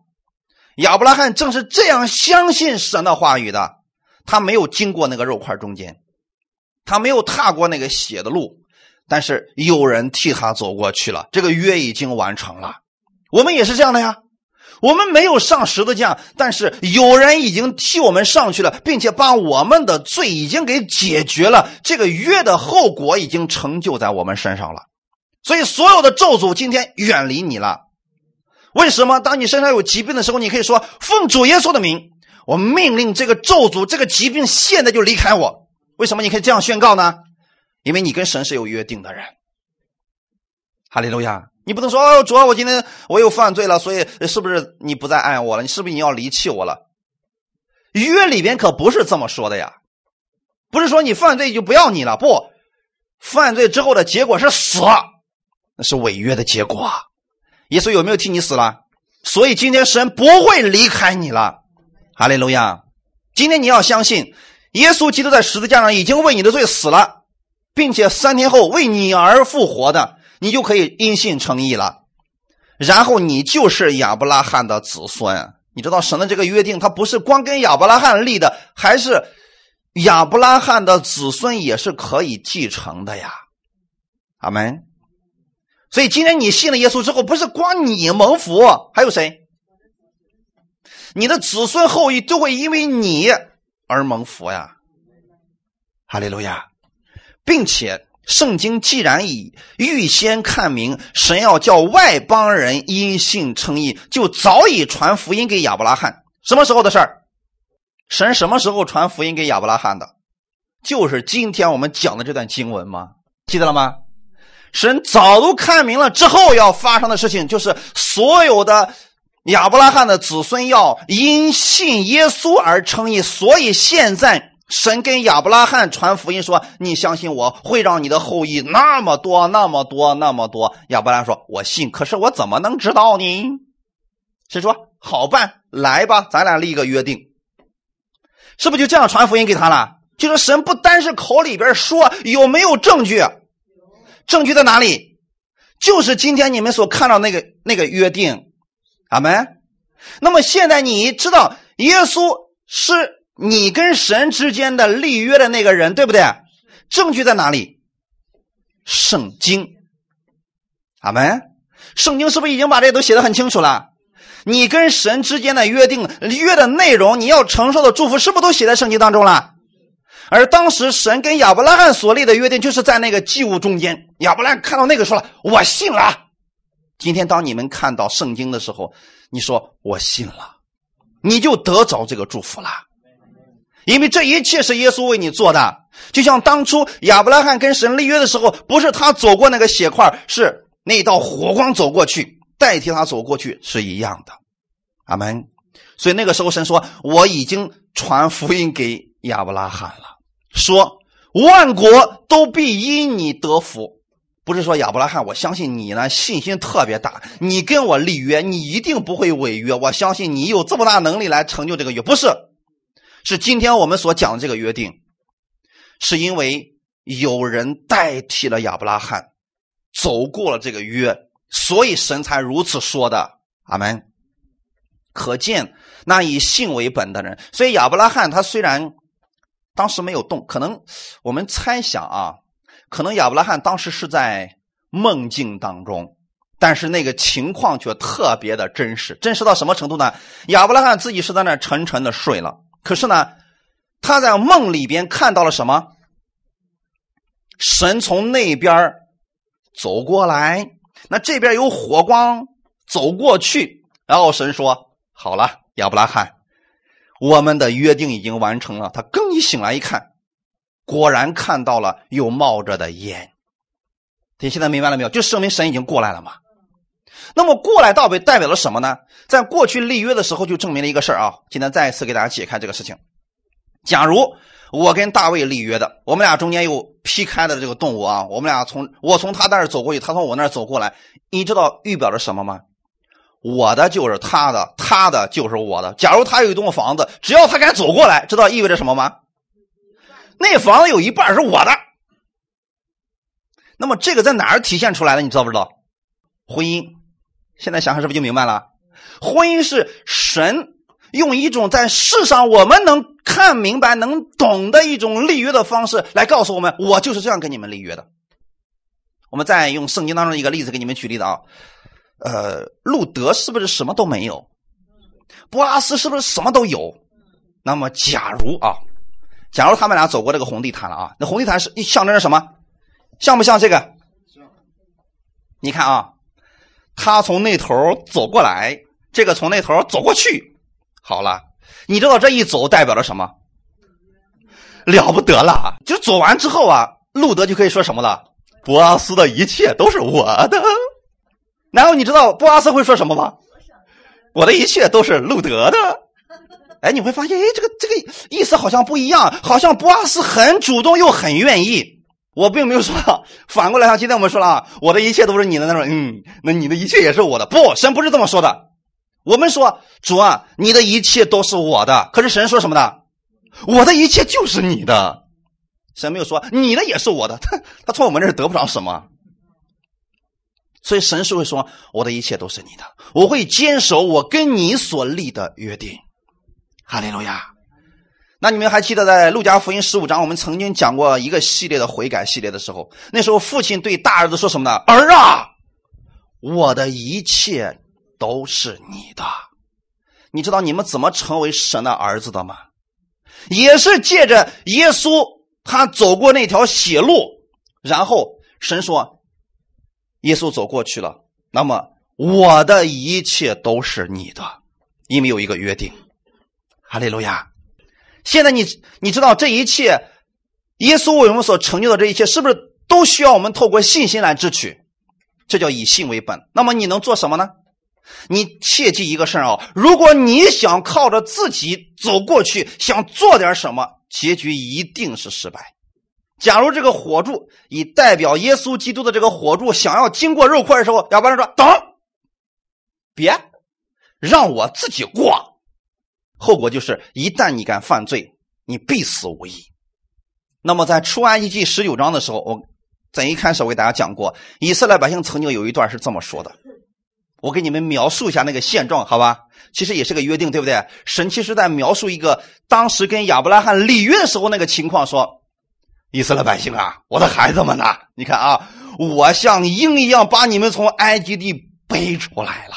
亚伯拉罕正是这样相信神的话语的，他没有经过那个肉块中间，他没有踏过那个血的路，但是有人替他走过去了，这个约已经完成了。我们也是这样的呀，我们没有上十字架，但是有人已经替我们上去了，并且把我们的罪已经给解决了，这个约的后果已经成就在我们身上了，所以所有的咒诅今天远离你了。为什么？当你身上有疾病的时候，你可以说奉主耶稣的名，我命令这个咒诅、这个疾病现在就离开我。为什么你可以这样宣告呢？因为你跟神是有约定的人。哈利路亚！你不能说哦，主啊，我今天我又犯罪了，所以是不是你不再爱我了？你是不是你要离弃我了？约里边可不是这么说的呀，不是说你犯罪就不要你了，不，犯罪之后的结果是死，那是违约的结果。耶稣有没有替你死了？所以今天神不会离开你了，哈利路亚！今天你要相信，耶稣基督在十字架上已经为你的罪死了，并且三天后为你而复活的，你就可以因信称义了。然后你就是亚伯拉罕的子孙。你知道神的这个约定，他不是光跟亚伯拉罕立的，还是亚伯拉罕的子孙也是可以继承的呀。阿门。所以今天你信了耶稣之后，不是光你蒙福，还有谁？你的子孙后裔都会因为你而蒙福呀！哈利路亚！并且圣经既然已预先看明，神要叫外邦人因信称义，就早已传福音给亚伯拉罕。什么时候的事儿？神什么时候传福音给亚伯拉罕的？就是今天我们讲的这段经文吗？记得了吗？神早都看明了，之后要发生的事情就是所有的亚伯拉罕的子孙要因信耶稣而称义。所以现在神跟亚伯拉罕传福音说：“你相信我会让你的后裔那么多、那么多、那么多。”亚伯拉说：“我信，可是我怎么能知道呢？”神说：“好办，来吧，咱俩立个约定，是不是就这样传福音给他了？就是神不单是口里边说，有没有证据？证据在哪里？就是今天你们所看到那个那个约定，阿门。那么现在你知道耶稣是你跟神之间的立约的那个人，对不对？证据在哪里？圣经，阿门。圣经是不是已经把这些都写的很清楚了？你跟神之间的约定约的内容，你要承受的祝福，是不是都写在圣经当中了？而当时神跟亚伯拉罕所立的约定，就是在那个祭物中间。亚伯拉罕看到那个说了：“我信了。”今天当你们看到圣经的时候，你说“我信了”，你就得着这个祝福了，因为这一切是耶稣为你做的。就像当初亚伯拉罕跟神立约的时候，不是他走过那个血块，是那道火光走过去，代替他走过去是一样的。阿门。所以那个时候神说：“我已经传福音给亚伯拉罕了。”说万国都必因你得福，不是说亚伯拉罕，我相信你呢，信心特别大，你跟我立约，你一定不会违约。我相信你有这么大能力来成就这个约，不是？是今天我们所讲的这个约定，是因为有人代替了亚伯拉罕，走过了这个约，所以神才如此说的。阿门。可见那以信为本的人，所以亚伯拉罕他虽然。当时没有动，可能我们猜想啊，可能亚伯拉罕当时是在梦境当中，但是那个情况却特别的真实，真实到什么程度呢？亚伯拉罕自己是在那沉沉的睡了，可是呢，他在梦里边看到了什么？神从那边走过来，那这边有火光走过去，然后神说：“好了，亚伯拉罕。”我们的约定已经完成了。他更一醒来一看，果然看到了有冒着的烟。你现在明白了没有？就说明神已经过来了嘛。那么过来到底代表了什么呢？在过去立约的时候就证明了一个事儿啊。今天再一次给大家解开这个事情。假如我跟大卫立约的，我们俩中间有劈开的这个动物啊，我们俩从我从他那儿走过去，他从我那儿走过来，你知道预表着什么吗？我的就是他的，他的就是我的。假如他有一栋房子，只要他敢走过来，知道意味着什么吗？那房子有一半是我的。那么这个在哪儿体现出来的？你知道不知道？婚姻，现在想想是不是就明白了？婚姻是神用一种在世上我们能看明白、能懂的一种立约的方式来告诉我们：我就是这样跟你们立约的。我们再用圣经当中一个例子给你们举例子啊。呃，路德是不是什么都没有？波拉斯是不是什么都有？那么，假如啊，假如他们俩走过这个红地毯了啊，那红地毯是象征着什么？像不像这个？你看啊，他从那头走过来，这个从那头走过去，好了，你知道这一走代表着什么？了不得了！就走完之后啊，路德就可以说什么了？博拉斯的一切都是我的。然后你知道布阿斯会说什么吗？我的一切都是路德的。哎，你会发现，哎，这个这个意思好像不一样，好像布阿斯很主动又很愿意。我并没有说 反过来，像今天我们说了啊，我的一切都是你的那种，嗯，那你的一切也是我的。不，神不是这么说的。我们说主啊，你的一切都是我的。可是神说什么呢？我的一切就是你的。神没有说你的也是我的。他他从我们这儿得不着什么。所以神是会说：“我的一切都是你的，我会坚守我跟你所立的约定。”哈利路亚。那你们还记得在路加福音十五章，我们曾经讲过一个系列的悔改系列的时候，那时候父亲对大儿子说什么呢？儿啊，我的一切都是你的。你知道你们怎么成为神的儿子的吗？也是借着耶稣他走过那条血路，然后神说。耶稣走过去了，那么我的一切都是你的，因为有一个约定。哈利路亚！现在你你知道这一切，耶稣为我们所成就的这一切，是不是都需要我们透过信心来支取？这叫以信为本。那么你能做什么呢？你切记一个事儿啊，如果你想靠着自己走过去，想做点什么，结局一定是失败。假如这个火柱以代表耶稣基督的这个火柱想要经过肉块的时候，亚伯拉罕说：“等，别，让我自己过。”后果就是，一旦你敢犯罪，你必死无疑。那么在出埃及记十九章的时候，我在一开始我给大家讲过，以色列百姓曾经有一段是这么说的，我给你们描述一下那个现状，好吧？其实也是个约定，对不对？神其实在描述一个当时跟亚伯拉罕立约的时候那个情况，说：“以色列百姓啊，我的孩子们呐，你看啊，我像鹰一样把你们从埃及地背出来了，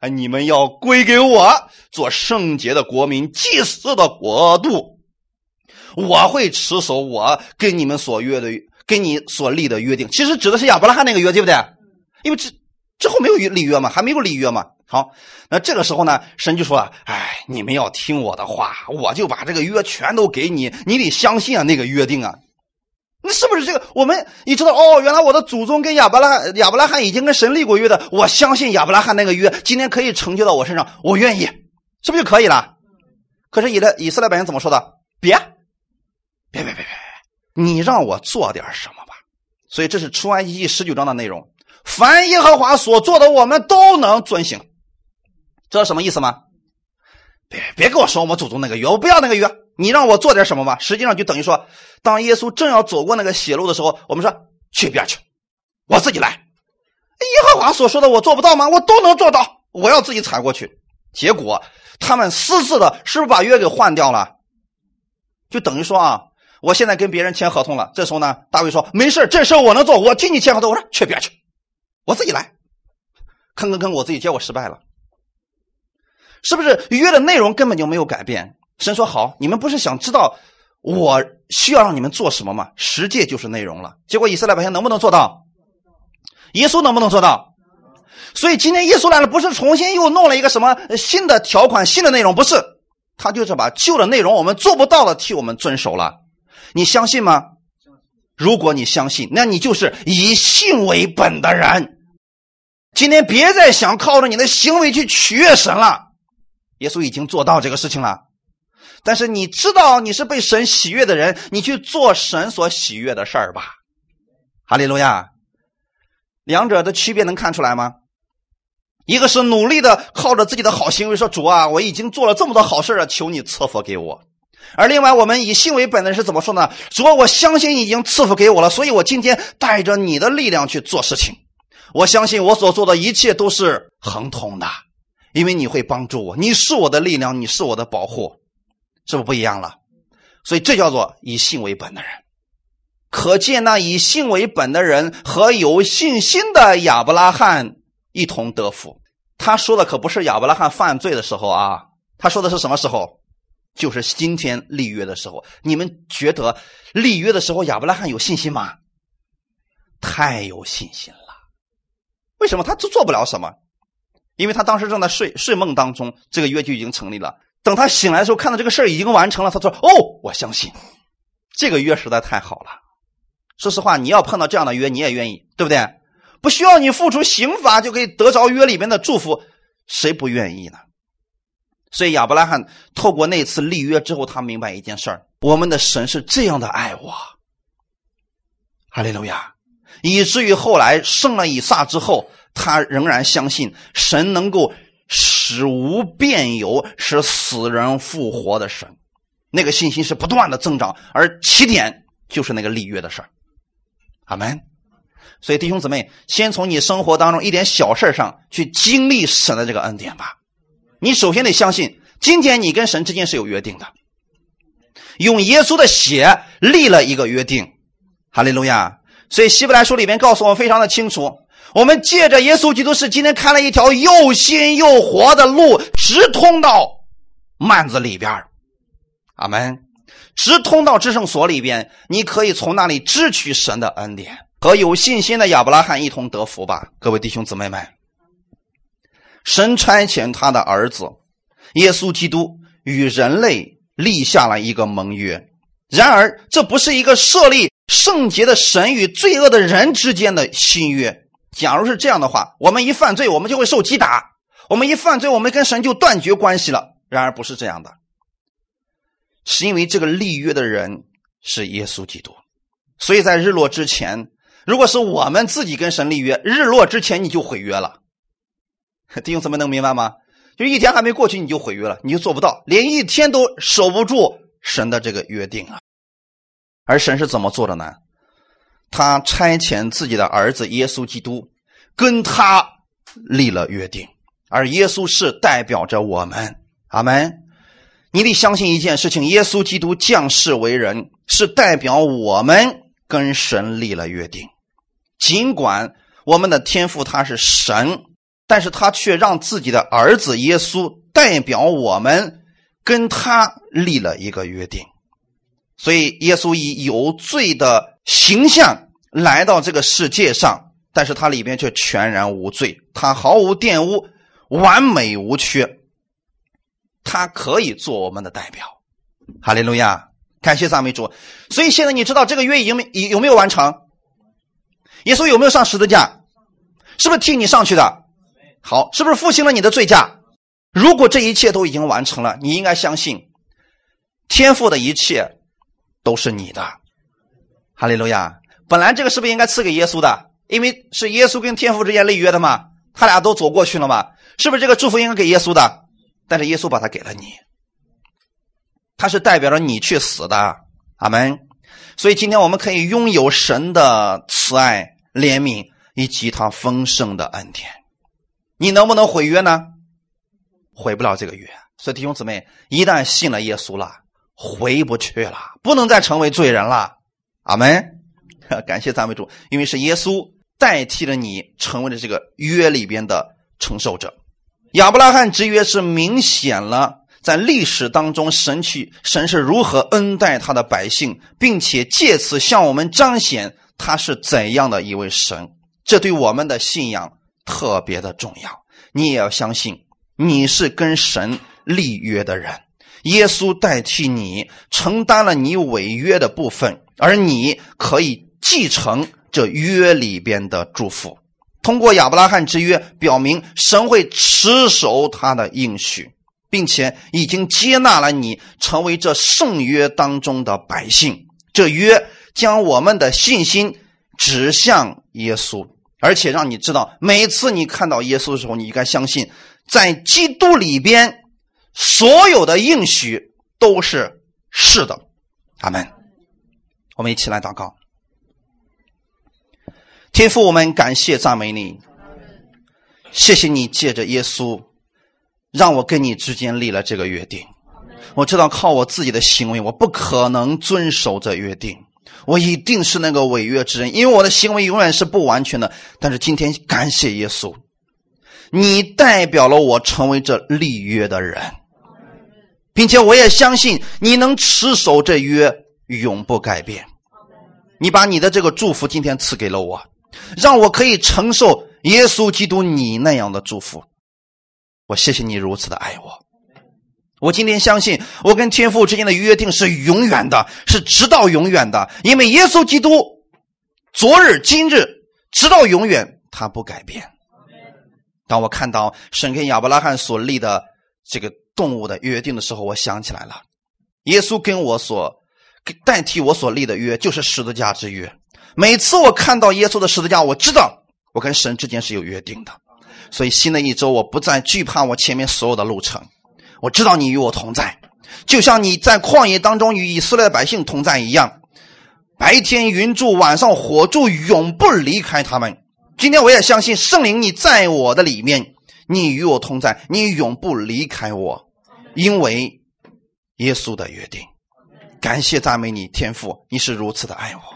啊，你们要归给我，做圣洁的国民，祭祀的国度，我会持守我跟你们所约的。”跟你所立的约定，其实指的是亚伯拉罕那个约，对不对？因为之之后没有立约嘛，还没有立约嘛。好，那这个时候呢，神就说：“哎，你们要听我的话，我就把这个约全都给你，你得相信啊，那个约定啊。那是不是这个？我们你知道哦，原来我的祖宗跟亚伯拉亚伯拉罕已经跟神立过约的，我相信亚伯拉罕那个约今天可以成就到我身上，我愿意，是不是就可以了？可是以的以色列百姓怎么说的？别，别别别别！你让我做点什么吧，所以这是出埃及记十九章的内容。凡耶和华所做的，我们都能遵行。知道什么意思吗？别别跟我说我们祖宗那个约，我不要那个约。你让我做点什么吧，实际上就等于说，当耶稣正要走过那个血路的时候，我们说去边去，我自己来。耶和华所说的我做不到吗？我都能做到，我要自己踩过去。结果他们私自的，是不是把约给换掉了？就等于说啊。我现在跟别人签合同了，这时候呢，大卫说：“没事，这事我能做，我替你签合同。”我说：“去边去，我自己来。”吭吭吭，我自己结果失败了，是不是约的内容根本就没有改变？神说：“好，你们不是想知道我需要让你们做什么吗？十诫就是内容了。”结果以色列百姓能不能做到？耶稣能不能做到？所以今天耶稣来了，不是重新又弄了一个什么新的条款、新的内容，不是，他就是把旧的内容我们做不到的替我们遵守了。你相信吗？如果你相信，那你就是以信为本的人。今天别再想靠着你的行为去取悦神了。耶稣已经做到这个事情了。但是你知道你是被神喜悦的人，你去做神所喜悦的事儿吧。哈利路亚。两者的区别能看出来吗？一个是努力的靠着自己的好行为说：“主啊，我已经做了这么多好事了，求你赐福给我。”而另外，我们以信为本的人是怎么说呢？说我相信已经赐福给我了，所以我今天带着你的力量去做事情。我相信我所做的一切都是恒通的，因为你会帮助我，你是我的力量，你是我的保护，是不是不一样了？所以这叫做以信为本的人。可见那以信为本的人和有信心的亚伯拉罕一同得福。他说的可不是亚伯拉罕犯罪的时候啊，他说的是什么时候？就是今天立约的时候，你们觉得立约的时候亚伯拉罕有信心吗？太有信心了。为什么他做做不了什么？因为他当时正在睡睡梦当中，这个约就已经成立了。等他醒来的时候，看到这个事儿已经完成了，他说：“哦，我相信这个约实在太好了。”说实话，你要碰到这样的约，你也愿意，对不对？不需要你付出刑罚就可以得着约里面的祝福，谁不愿意呢？所以亚伯拉罕透过那次立约之后，他明白一件事儿：我们的神是这样的爱我，哈利路亚，以至于后来生了以撒之后，他仍然相信神能够使无变有，使死人复活的神。那个信心是不断的增长，而起点就是那个立约的事儿。阿门。所以弟兄姊妹，先从你生活当中一点小事上去经历神的这个恩典吧。你首先得相信，今天你跟神之间是有约定的，用耶稣的血立了一个约定，哈利路亚。所以希伯来书里面告诉我们非常的清楚，我们借着耶稣基督是今天开了一条又新又活的路，直通到幔子里边阿门。直通到至圣所里边，你可以从那里支取神的恩典，和有信心的亚伯拉罕一同得福吧，各位弟兄姊妹们。神差遣他的儿子耶稣基督与人类立下了一个盟约，然而这不是一个设立圣洁的神与罪恶的人之间的新约。假如是这样的话，我们一犯罪，我们就会受击打；我们一犯罪，我们跟神就断绝关系了。然而不是这样的，是因为这个立约的人是耶稣基督，所以在日落之前，如果是我们自己跟神立约，日落之前你就毁约了。弟兄姊妹能明白吗？就一天还没过去你就毁约了，你就做不到，连一天都守不住神的这个约定啊！而神是怎么做的呢？他差遣自己的儿子耶稣基督，跟他立了约定，而耶稣是代表着我们。阿门。你得相信一件事情：耶稣基督降世为人，是代表我们跟神立了约定。尽管我们的天父他是神，但是他却让自己的儿子耶稣代表我们跟他立了一个约定。所以，耶稣以有罪的形象来到这个世界上，但是他里边却全然无罪，他毫无玷污，完美无缺。他可以做我们的代表，哈利路亚，感谢赞美主。所以现在你知道这个约已经没有没有完成？耶稣有没有上十字架？是不是替你上去的？好，是不是复兴了你的罪价？如果这一切都已经完成了，你应该相信天赋的一切都是你的，哈利路亚。本来这个是不是应该赐给耶稣的？因为是耶稣跟天父之间立约的嘛，他俩都走过去了嘛，是不是这个祝福应该给耶稣的？但是耶稣把他给了你，他是代表着你去死的，阿门。所以今天我们可以拥有神的慈爱、怜悯以及他丰盛的恩典。你能不能毁约呢？毁不了这个约。所以弟兄姊妹，一旦信了耶稣了，回不去了，不能再成为罪人了。阿门。感谢赞美主，因为是耶稣代替了你，成为了这个约里边的承受者。亚伯拉罕之约是明显了，在历史当中，神去神是如何恩待他的百姓，并且借此向我们彰显他是怎样的一位神。这对我们的信仰特别的重要。你也要相信，你是跟神立约的人，耶稣代替你承担了你违约的部分，而你可以继承这约里边的祝福。通过亚伯拉罕之约，表明神会持守他的应许，并且已经接纳了你成为这圣约当中的百姓。这约将我们的信心指向耶稣，而且让你知道，每次你看到耶稣的时候，你应该相信，在基督里边所有的应许都是是的。阿门。我们一起来祷告。天父，我们感谢赞美你，谢谢你借着耶稣，让我跟你之间立了这个约定。我知道靠我自己的行为，我不可能遵守这约定，我一定是那个违约之人，因为我的行为永远是不完全的。但是今天感谢耶稣，你代表了我成为这立约的人，并且我也相信你能持守这约，永不改变。你把你的这个祝福今天赐给了我。让我可以承受耶稣基督你那样的祝福，我谢谢你如此的爱我。我今天相信，我跟天父之间的约定是永远的，是直到永远的。因为耶稣基督昨日、今日，直到永远，他不改变。当我看到神跟亚伯拉罕所立的这个动物的约定的时候，我想起来了，耶稣跟我所代替我所立的约，就是十字架之约。每次我看到耶稣的十字架，我知道我跟神之间是有约定的，所以新的一周我不再惧怕我前面所有的路程。我知道你与我同在，就像你在旷野当中与以色列百姓同在一样，白天云柱，晚上火柱，永不离开他们。今天我也相信圣灵，你在我的里面，你与我同在，你永不离开我，因为耶稣的约定。感谢赞美你，天父，你是如此的爱我。